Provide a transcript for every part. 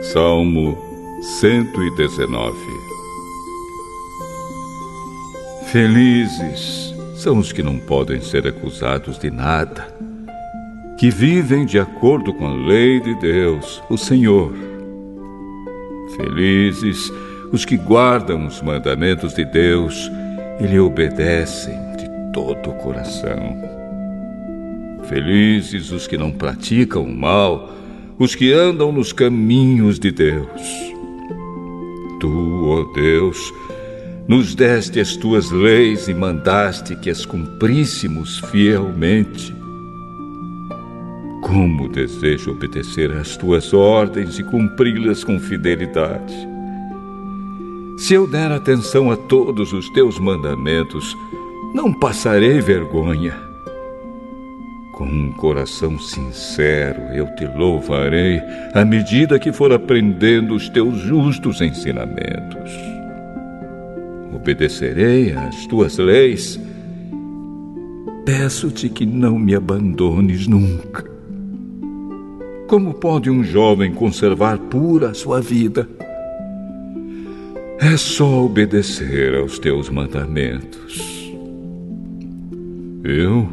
Salmo 119 Felizes são os que não podem ser acusados de nada, que vivem de acordo com a lei de Deus, o Senhor. Felizes os que guardam os mandamentos de Deus e lhe obedecem de todo o coração. Felizes os que não praticam o mal, os que andam nos caminhos de Deus. Tu, ó oh Deus, nos deste as tuas leis e mandaste que as cumpríssemos fielmente. Como desejo obedecer às tuas ordens e cumpri-las com fidelidade. Se eu der atenção a todos os teus mandamentos, não passarei vergonha. Um coração sincero eu te louvarei à medida que for aprendendo os teus justos ensinamentos. Obedecerei às tuas leis. Peço-te que não me abandones nunca. Como pode um jovem conservar pura a sua vida? É só obedecer aos teus mandamentos. Eu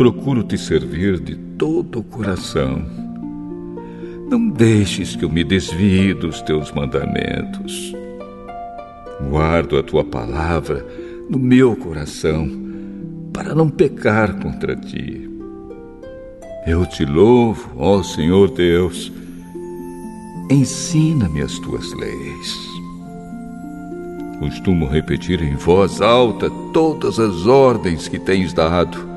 procuro te servir de todo o coração. Não deixes que eu me desvie dos teus mandamentos. Guardo a tua palavra no meu coração para não pecar contra ti. Eu te louvo, ó Senhor Deus. Ensina-me as tuas leis. Costumo repetir em voz alta todas as ordens que tens dado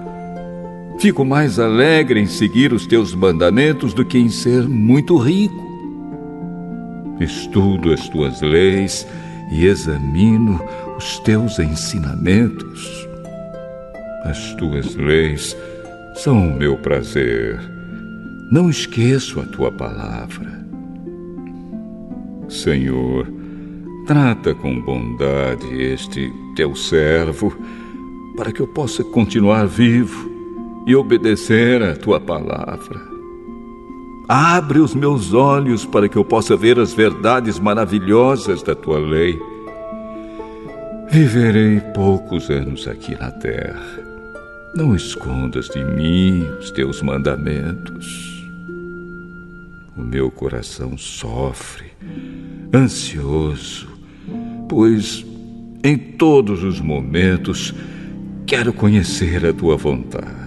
Fico mais alegre em seguir os teus mandamentos do que em ser muito rico. Estudo as tuas leis e examino os teus ensinamentos. As tuas leis são o meu prazer. Não esqueço a tua palavra. Senhor, trata com bondade este teu servo, para que eu possa continuar vivo e obedecer a tua palavra. Abre os meus olhos para que eu possa ver as verdades maravilhosas da tua lei. Viverei poucos anos aqui na terra. Não escondas de mim os teus mandamentos. O meu coração sofre, ansioso, pois em todos os momentos quero conhecer a tua vontade.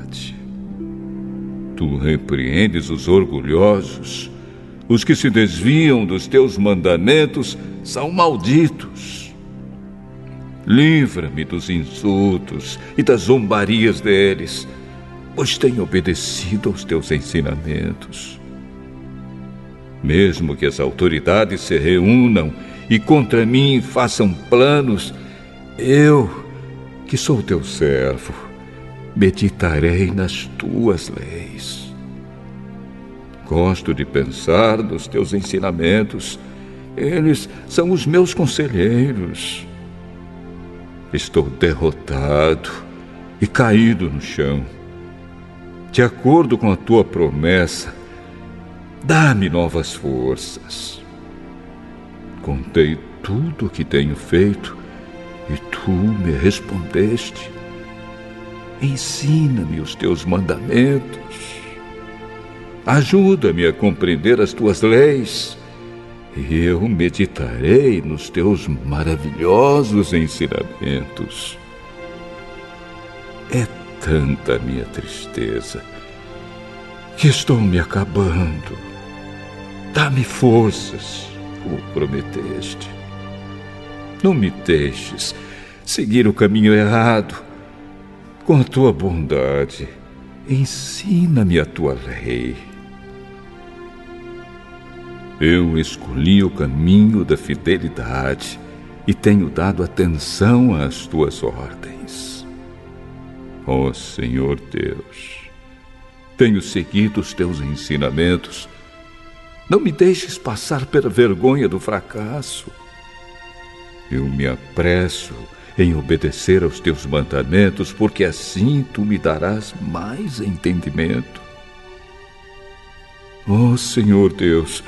Tu repreendes os orgulhosos. Os que se desviam dos teus mandamentos são malditos. Livra-me dos insultos e das zombarias deles, pois tenho obedecido aos teus ensinamentos. Mesmo que as autoridades se reúnam e contra mim façam planos, eu, que sou teu servo, meditarei nas tuas leis. Gosto de pensar nos teus ensinamentos, eles são os meus conselheiros. Estou derrotado e caído no chão. De acordo com a tua promessa, dá-me novas forças. Contei tudo o que tenho feito e tu me respondeste. Ensina-me os teus mandamentos. Ajuda-me a compreender as tuas leis. E eu meditarei nos teus maravilhosos ensinamentos. É tanta minha tristeza que estou me acabando. Dá-me forças, como prometeste. Não me deixes seguir o caminho errado com a tua bondade, ensina-me a tua lei. Eu escolhi o caminho da fidelidade e tenho dado atenção às tuas ordens. Ó oh, Senhor Deus, tenho seguido os teus ensinamentos. Não me deixes passar pela vergonha do fracasso. Eu me apresso em obedecer aos teus mandamentos, porque assim tu me darás mais entendimento. Ó oh, Senhor Deus,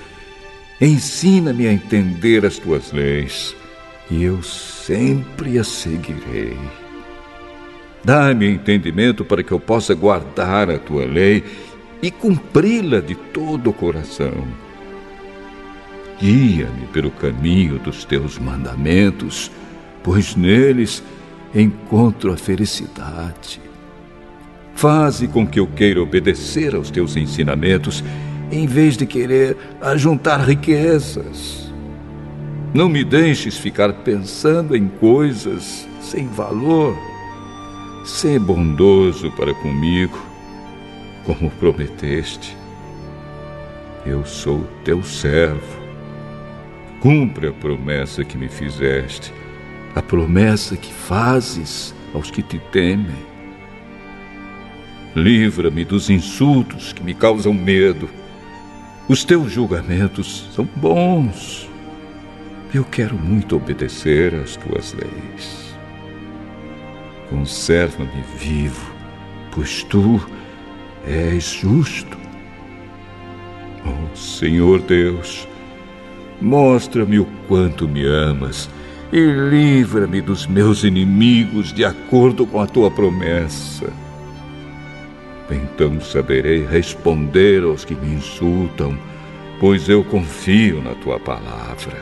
Ensina-me a entender as tuas leis e eu sempre as seguirei. Dá-me entendimento para que eu possa guardar a tua lei e cumpri-la de todo o coração. Guia-me pelo caminho dos teus mandamentos, pois neles encontro a felicidade. Faze com que eu queira obedecer aos teus ensinamentos, em vez de querer ajuntar riquezas. Não me deixes ficar pensando em coisas sem valor. Sê bondoso para comigo, como prometeste. Eu sou teu servo. Cumpre a promessa que me fizeste, a promessa que fazes aos que te temem. Livra-me dos insultos que me causam medo. Os teus julgamentos são bons. Eu quero muito obedecer às tuas leis. Conserva-me vivo, pois tu és justo. Oh Senhor Deus, mostra-me o quanto me amas e livra-me dos meus inimigos de acordo com a tua promessa. Então saberei responder aos que me insultam, pois eu confio na tua palavra.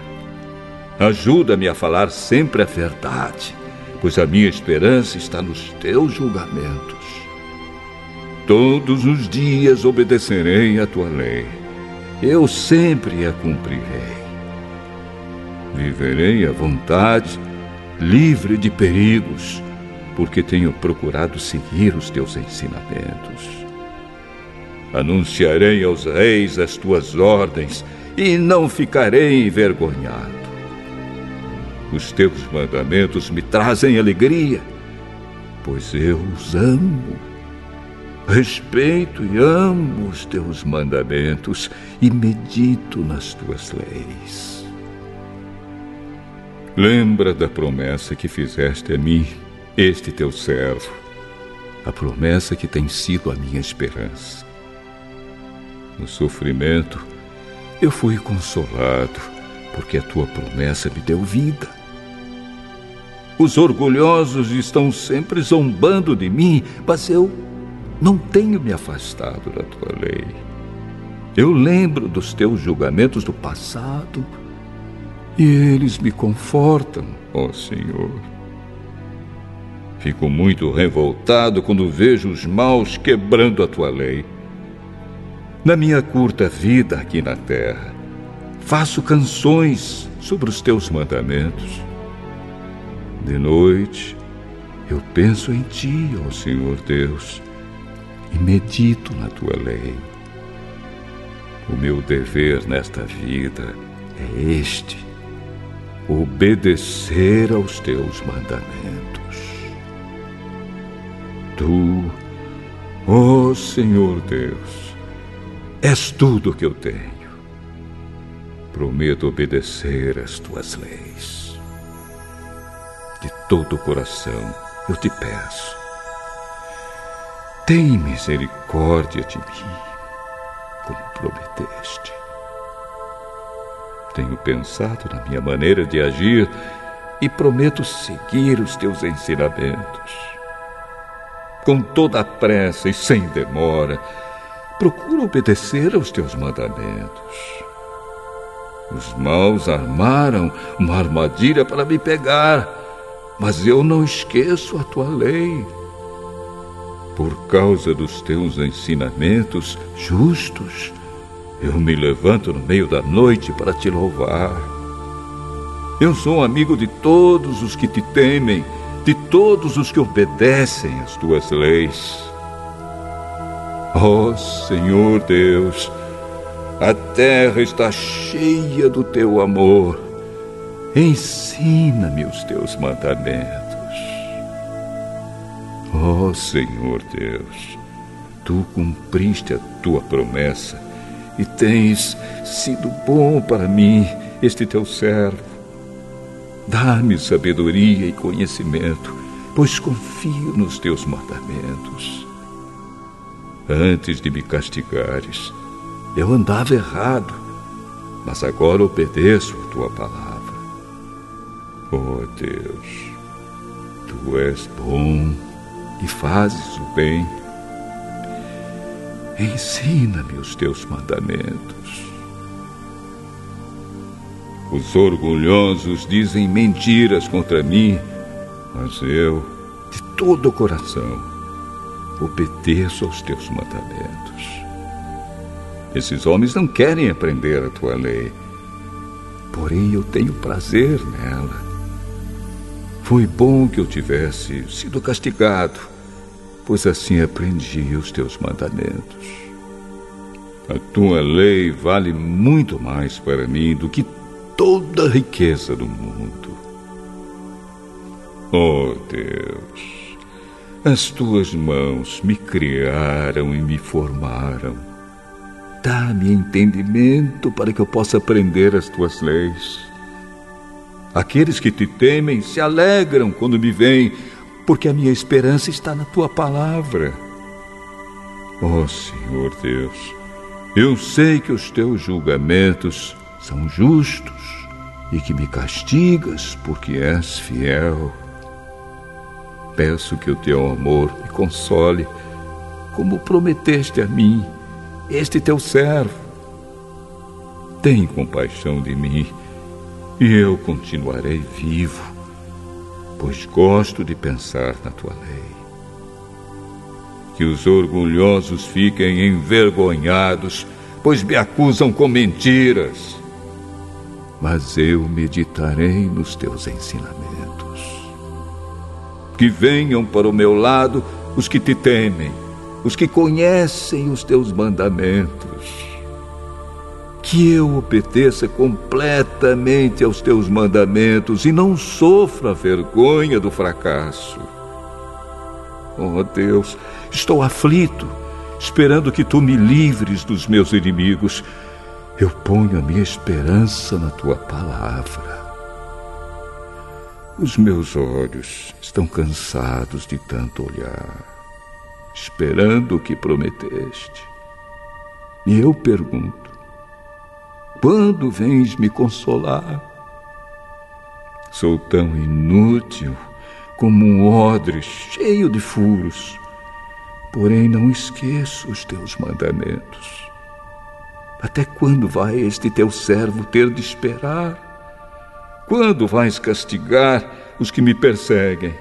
Ajuda-me a falar sempre a verdade, pois a minha esperança está nos teus julgamentos. Todos os dias obedecerei à tua lei. Eu sempre a cumprirei. Viverei à vontade, livre de perigos porque tenho procurado seguir os teus ensinamentos. Anunciarei aos reis as tuas ordens e não ficarei envergonhado. Os teus mandamentos me trazem alegria, pois eu os amo. Respeito e amo os teus mandamentos e medito nas tuas leis. Lembra da promessa que fizeste a mim este teu servo, a promessa que tem sido a minha esperança. No sofrimento, eu fui consolado, porque a tua promessa me deu vida. Os orgulhosos estão sempre zombando de mim, mas eu não tenho me afastado da tua lei. Eu lembro dos teus julgamentos do passado e eles me confortam, ó Senhor. Fico muito revoltado quando vejo os maus quebrando a tua lei. Na minha curta vida aqui na terra, faço canções sobre os teus mandamentos. De noite, eu penso em ti, ó Senhor Deus, e medito na tua lei. O meu dever nesta vida é este: obedecer aos teus mandamentos. Tu, ó oh Senhor Deus, és tudo que eu tenho. Prometo obedecer às tuas leis. De todo o coração eu te peço. Tem misericórdia de mim, como prometeste. Tenho pensado na minha maneira de agir e prometo seguir os teus ensinamentos com toda a pressa e sem demora, procura obedecer aos teus mandamentos. Os maus armaram uma armadilha para me pegar, mas eu não esqueço a tua lei. Por causa dos teus ensinamentos justos, eu me levanto no meio da noite para te louvar. Eu sou amigo de todos os que te temem de todos os que obedecem às tuas leis. Ó oh, Senhor Deus, a terra está cheia do teu amor. Ensina-me os teus mandamentos. Ó oh, Senhor Deus, tu cumpriste a tua promessa e tens sido bom para mim, este teu servo. Dá-me sabedoria e conhecimento, pois confio nos teus mandamentos. Antes de me castigares, eu andava errado, mas agora obedeço a tua palavra. Oh Deus, tu és bom e fazes o bem. Ensina-me os teus mandamentos. Os orgulhosos dizem mentiras contra mim, mas eu, de todo o coração, obedeço aos teus mandamentos. Esses homens não querem aprender a tua lei, porém eu tenho prazer nela. Foi bom que eu tivesse sido castigado, pois assim aprendi os teus mandamentos. A tua lei vale muito mais para mim do que toda a riqueza do mundo. Oh Deus, as tuas mãos me criaram e me formaram. Dá-me entendimento para que eu possa aprender as tuas leis. Aqueles que te temem se alegram quando me veem, porque a minha esperança está na tua palavra. Oh Senhor Deus, eu sei que os teus julgamentos são justos e que me castigas porque és fiel. Peço que o teu amor me console, como prometeste a mim, este teu servo. Tem compaixão de mim e eu continuarei vivo, pois gosto de pensar na tua lei. Que os orgulhosos fiquem envergonhados, pois me acusam com mentiras mas eu meditarei nos teus ensinamentos. Que venham para o meu lado os que te temem, os que conhecem os teus mandamentos. Que eu obedeça completamente aos teus mandamentos e não sofra vergonha do fracasso. Oh Deus, estou aflito, esperando que tu me livres dos meus inimigos eu ponho a minha esperança na tua palavra. Os meus olhos estão cansados de tanto olhar, esperando o que prometeste. E eu pergunto: quando vens me consolar? Sou tão inútil como um odre cheio de furos, porém não esqueço os teus mandamentos. Até quando vai este teu servo ter de esperar? Quando vais castigar os que me perseguem?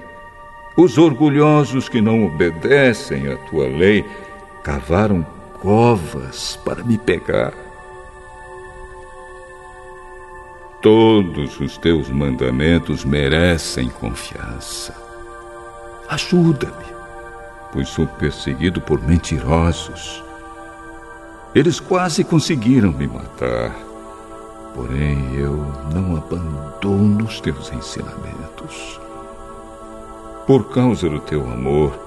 Os orgulhosos que não obedecem à tua lei cavaram covas para me pegar. Todos os teus mandamentos merecem confiança. Ajuda-me, pois sou perseguido por mentirosos eles quase conseguiram me matar. Porém, eu não abandono os teus ensinamentos. Por causa do teu amor,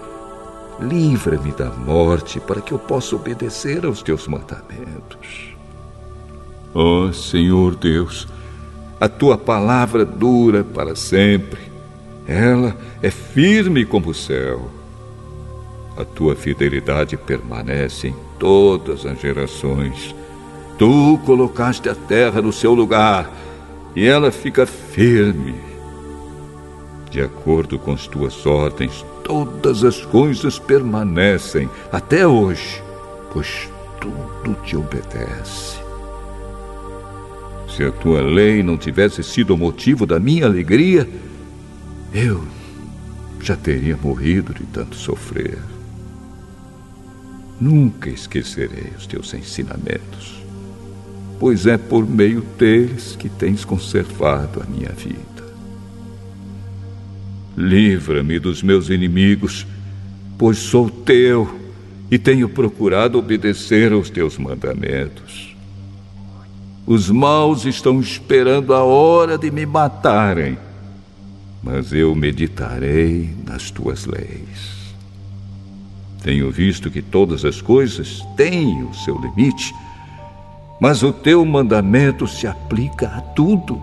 livra-me da morte para que eu possa obedecer aos teus mandamentos. Ó oh, Senhor Deus, a tua palavra dura para sempre. Ela é firme como o céu. A tua fidelidade permanece em todas as gerações. Tu colocaste a terra no seu lugar e ela fica firme. De acordo com as tuas ordens, todas as coisas permanecem até hoje, pois tudo te obedece. Se a tua lei não tivesse sido o motivo da minha alegria, eu já teria morrido de tanto sofrer. Nunca esquecerei os teus ensinamentos, pois é por meio deles que tens conservado a minha vida. Livra-me dos meus inimigos, pois sou teu e tenho procurado obedecer aos teus mandamentos. Os maus estão esperando a hora de me matarem, mas eu meditarei nas tuas leis. Tenho visto que todas as coisas têm o seu limite, mas o teu mandamento se aplica a tudo.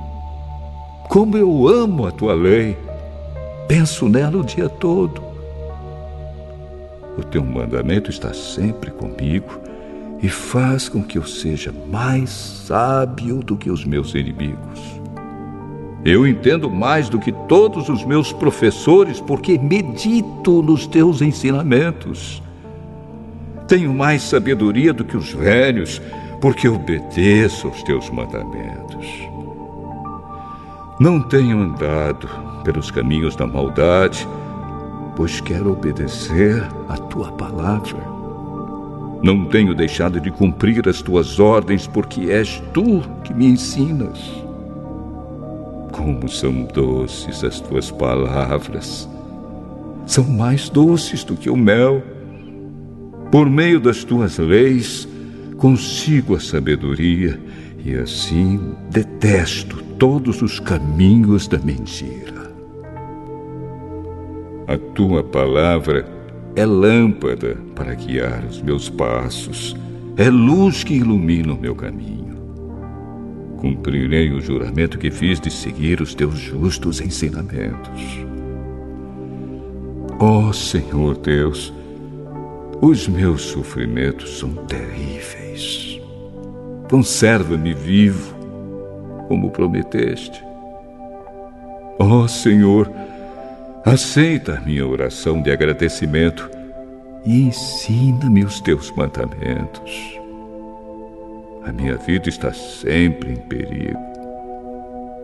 Como eu amo a tua lei, penso nela o dia todo. O teu mandamento está sempre comigo e faz com que eu seja mais sábio do que os meus inimigos. Eu entendo mais do que todos os meus professores porque medito nos teus ensinamentos. Tenho mais sabedoria do que os velhos porque obedeço aos teus mandamentos. Não tenho andado pelos caminhos da maldade, pois quero obedecer à tua palavra. Não tenho deixado de cumprir as tuas ordens, porque és tu que me ensinas. Como são doces as tuas palavras, são mais doces do que o mel. Por meio das tuas leis, consigo a sabedoria e assim detesto todos os caminhos da mentira. A tua palavra é lâmpada para guiar os meus passos, é luz que ilumina o meu caminho. Cumprirei o juramento que fiz de seguir os teus justos ensinamentos. Ó oh, Senhor Deus, os meus sofrimentos são terríveis. Conserva-me vivo, como prometeste. Ó oh, Senhor, Aceita minha oração de agradecimento e ensina-me os teus mandamentos. A minha vida está sempre em perigo.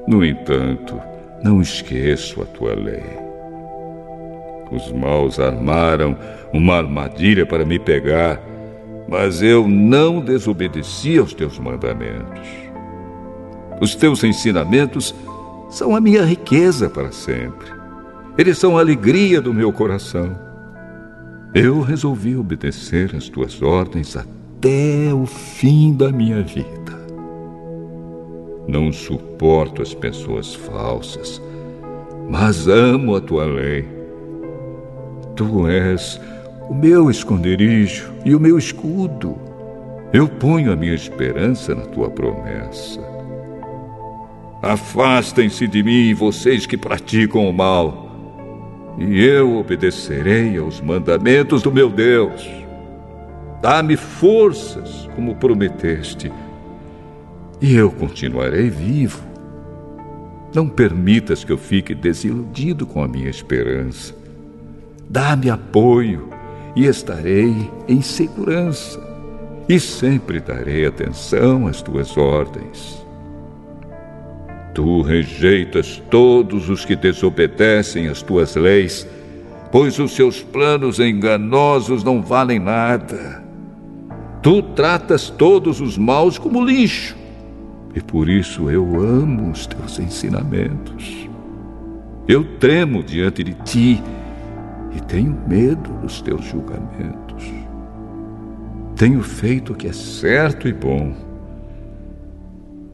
No entanto, não esqueço a tua lei. Os maus armaram uma armadilha para me pegar, mas eu não desobedeci aos teus mandamentos. Os teus ensinamentos são a minha riqueza para sempre. Eles são a alegria do meu coração. Eu resolvi obedecer às tuas ordens até o fim da minha vida. Não suporto as pessoas falsas, mas amo a tua lei. Tu és o meu esconderijo e o meu escudo. Eu ponho a minha esperança na tua promessa. Afastem-se de mim, vocês que praticam o mal e eu obedecerei aos mandamentos do meu Deus. Dá-me forças, como prometeste, e eu continuarei vivo. Não permitas que eu fique desiludido com a minha esperança. Dá-me apoio e estarei em segurança, e sempre darei atenção às tuas ordens. Tu rejeitas todos os que desobedecem às tuas leis, pois os seus planos enganosos não valem nada. Tu tratas todos os maus como lixo, e por isso eu amo os teus ensinamentos. Eu tremo diante de ti e tenho medo dos teus julgamentos. Tenho feito o que é certo e bom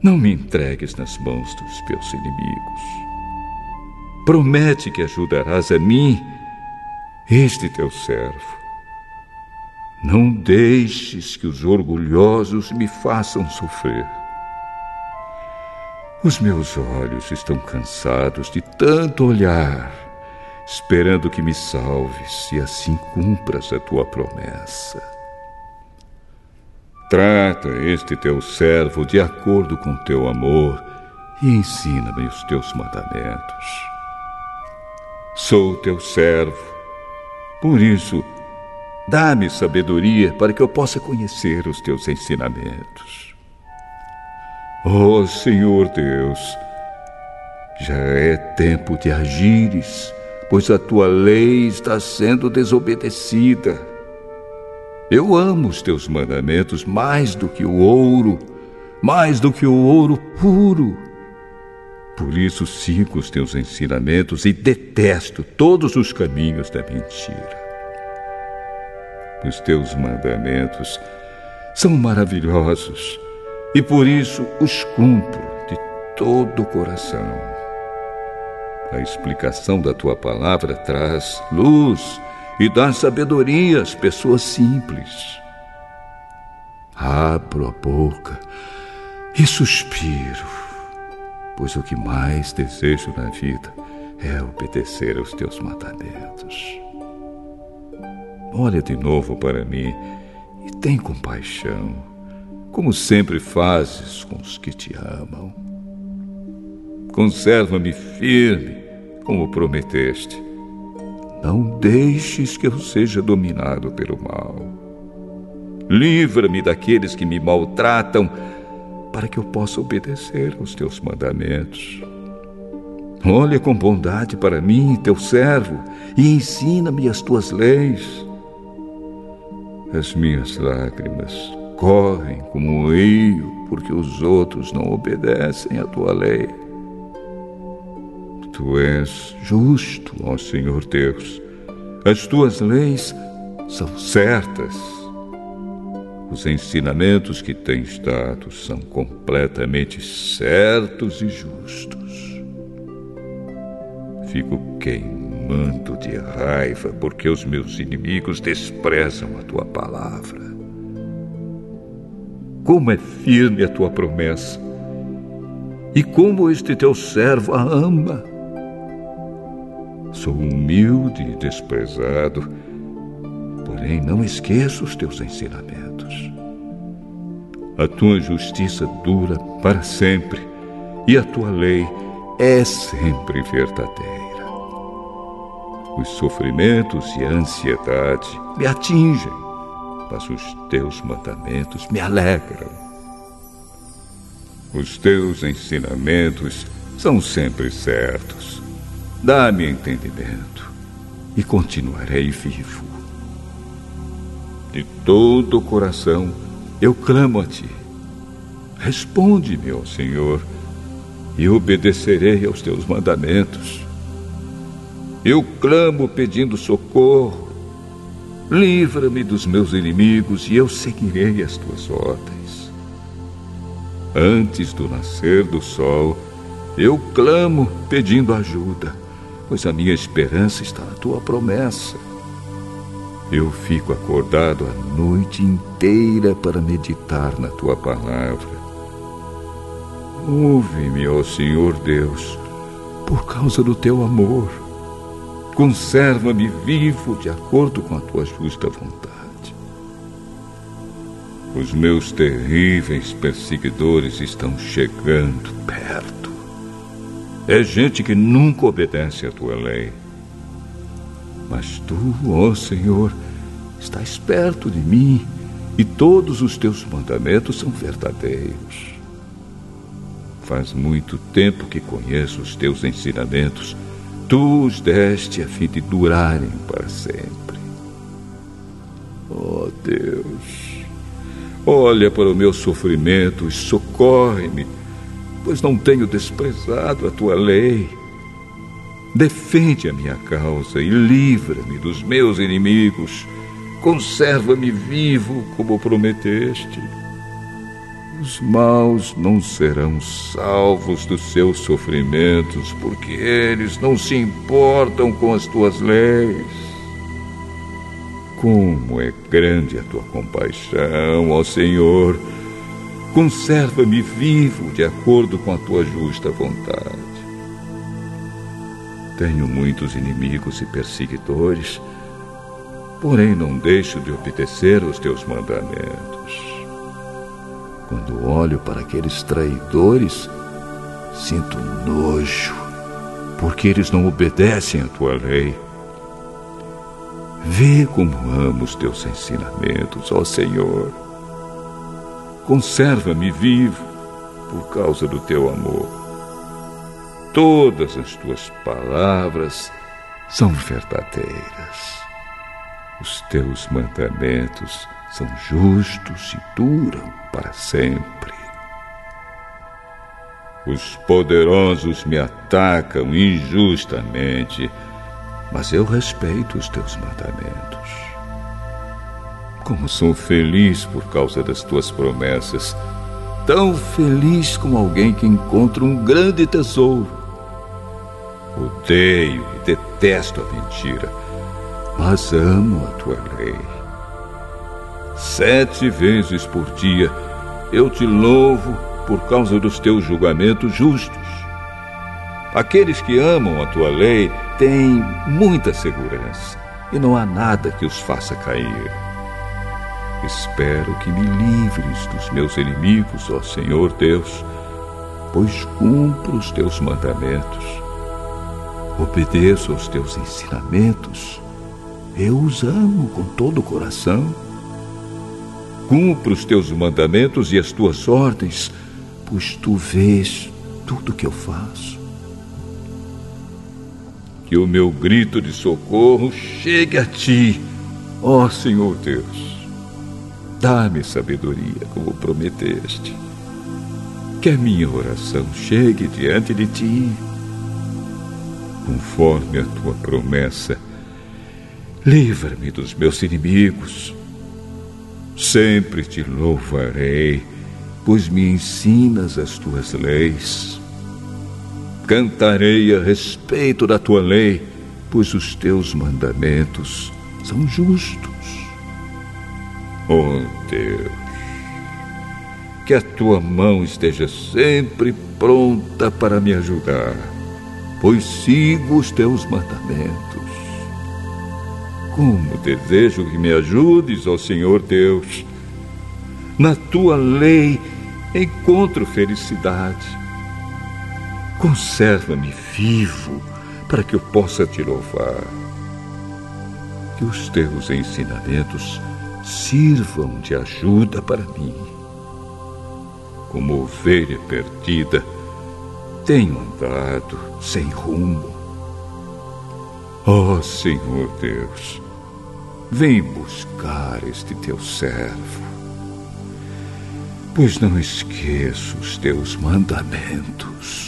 não me entregues nas mãos dos meus inimigos. Promete que ajudarás a mim, este teu servo. Não deixes que os orgulhosos me façam sofrer. Os meus olhos estão cansados de tanto olhar, esperando que me salves e assim cumpras a tua promessa. Trata este teu servo de acordo com teu amor e ensina-me os teus mandamentos. Sou teu servo, por isso, dá-me sabedoria para que eu possa conhecer os teus ensinamentos. Oh, Senhor Deus, já é tempo de agires, pois a tua lei está sendo desobedecida. Eu amo os teus mandamentos mais do que o ouro, mais do que o ouro puro. Por isso sigo os teus ensinamentos e detesto todos os caminhos da mentira. Os teus mandamentos são maravilhosos e por isso os cumpro de todo o coração. A explicação da tua palavra traz luz e dá sabedoria às pessoas simples. Abro a boca e suspiro, pois o que mais desejo na vida é obedecer aos teus mandamentos. Olha de novo para mim e tem compaixão, como sempre fazes com os que te amam. Conserva-me firme, como prometeste. Não deixes que eu seja dominado pelo mal. Livra-me daqueles que me maltratam, para que eu possa obedecer aos teus mandamentos. Olha com bondade para mim, teu servo, e ensina-me as tuas leis. As minhas lágrimas correm como um rio, porque os outros não obedecem à tua lei. Tu és justo, ó Senhor Deus. As tuas leis são certas. Os ensinamentos que tens dado são completamente certos e justos. Fico queimando de raiva porque os meus inimigos desprezam a tua palavra. Como é firme a tua promessa, e como este teu servo a ama. Sou humilde e desprezado, porém não esqueço os teus ensinamentos. A tua justiça dura para sempre, e a tua lei é sempre verdadeira. Os sofrimentos e a ansiedade me atingem, mas os teus mandamentos me alegram. Os teus ensinamentos são sempre certos. Dá-me entendimento e continuarei vivo. De todo o coração eu clamo a ti. Responde-me, ó Senhor e obedecerei aos teus mandamentos. Eu clamo pedindo socorro. Livra-me dos meus inimigos e eu seguirei as tuas ordens. Antes do nascer do sol, eu clamo pedindo ajuda, pois a minha esperança está na tua promessa. Eu fico acordado a noite inteira para meditar na tua palavra. Ouve-me, ó Senhor Deus, por causa do teu amor. Conserva-me vivo de acordo com a tua justa vontade. Os meus terríveis perseguidores estão chegando perto. É gente que nunca obedece à tua lei. Mas tu, ó Senhor, estás perto de mim e todos os teus mandamentos são verdadeiros. Faz muito tempo que conheço os teus ensinamentos. Tu os deste a fim de durarem para sempre. Oh Deus, olha para o meu sofrimento e socorre-me, pois não tenho desprezado a tua lei. Defende a minha causa e livra-me dos meus inimigos. Conserva-me vivo como prometeste. Os maus não serão salvos dos seus sofrimentos, porque eles não se importam com as tuas leis. Como é grande a tua compaixão, ó Senhor! Conserva-me vivo de acordo com a tua justa vontade. Tenho muitos inimigos e perseguidores, porém não deixo de obedecer aos teus mandamentos. Quando olho para aqueles traidores, sinto nojo, porque eles não obedecem à tua lei. Vê como amo os teus ensinamentos, ó Senhor. Conserva-me vivo por causa do teu amor. Todas as tuas palavras são verdadeiras. Os teus mandamentos são justos e duram para sempre. Os poderosos me atacam injustamente, mas eu respeito os teus mandamentos. Como sou feliz por causa das tuas promessas, tão feliz como alguém que encontra um grande tesouro. Odeio e detesto a mentira, mas amo a tua lei. Sete vezes por dia eu te louvo por causa dos teus julgamentos justos. Aqueles que amam a tua lei têm muita segurança e não há nada que os faça cair. Espero que me livres dos meus inimigos, ó Senhor Deus, pois cumpro os teus mandamentos. Obedeço aos teus ensinamentos. Eu os amo com todo o coração. Cumpro os teus mandamentos e as tuas ordens, pois tu vês tudo que eu faço. Que o meu grito de socorro chegue a ti, ó Senhor Deus Dá-me sabedoria, como prometeste. Que a minha oração chegue diante de ti. Conforme a tua promessa, livra-me dos meus inimigos. Sempre te louvarei, pois me ensinas as tuas leis. Cantarei a respeito da tua lei, pois os teus mandamentos são justos. Oh Deus, que a tua mão esteja sempre pronta para me ajudar, pois sigo os teus mandamentos. Como desejo que me ajudes, ó Senhor Deus. Na tua lei encontro felicidade. Conserva-me vivo para que eu possa te louvar. Que os teus ensinamentos sirvam de ajuda para mim. Como ovelha perdida, tenho andado sem rumo. Oh, Senhor Deus, vem buscar este teu servo, pois não esqueço os teus mandamentos.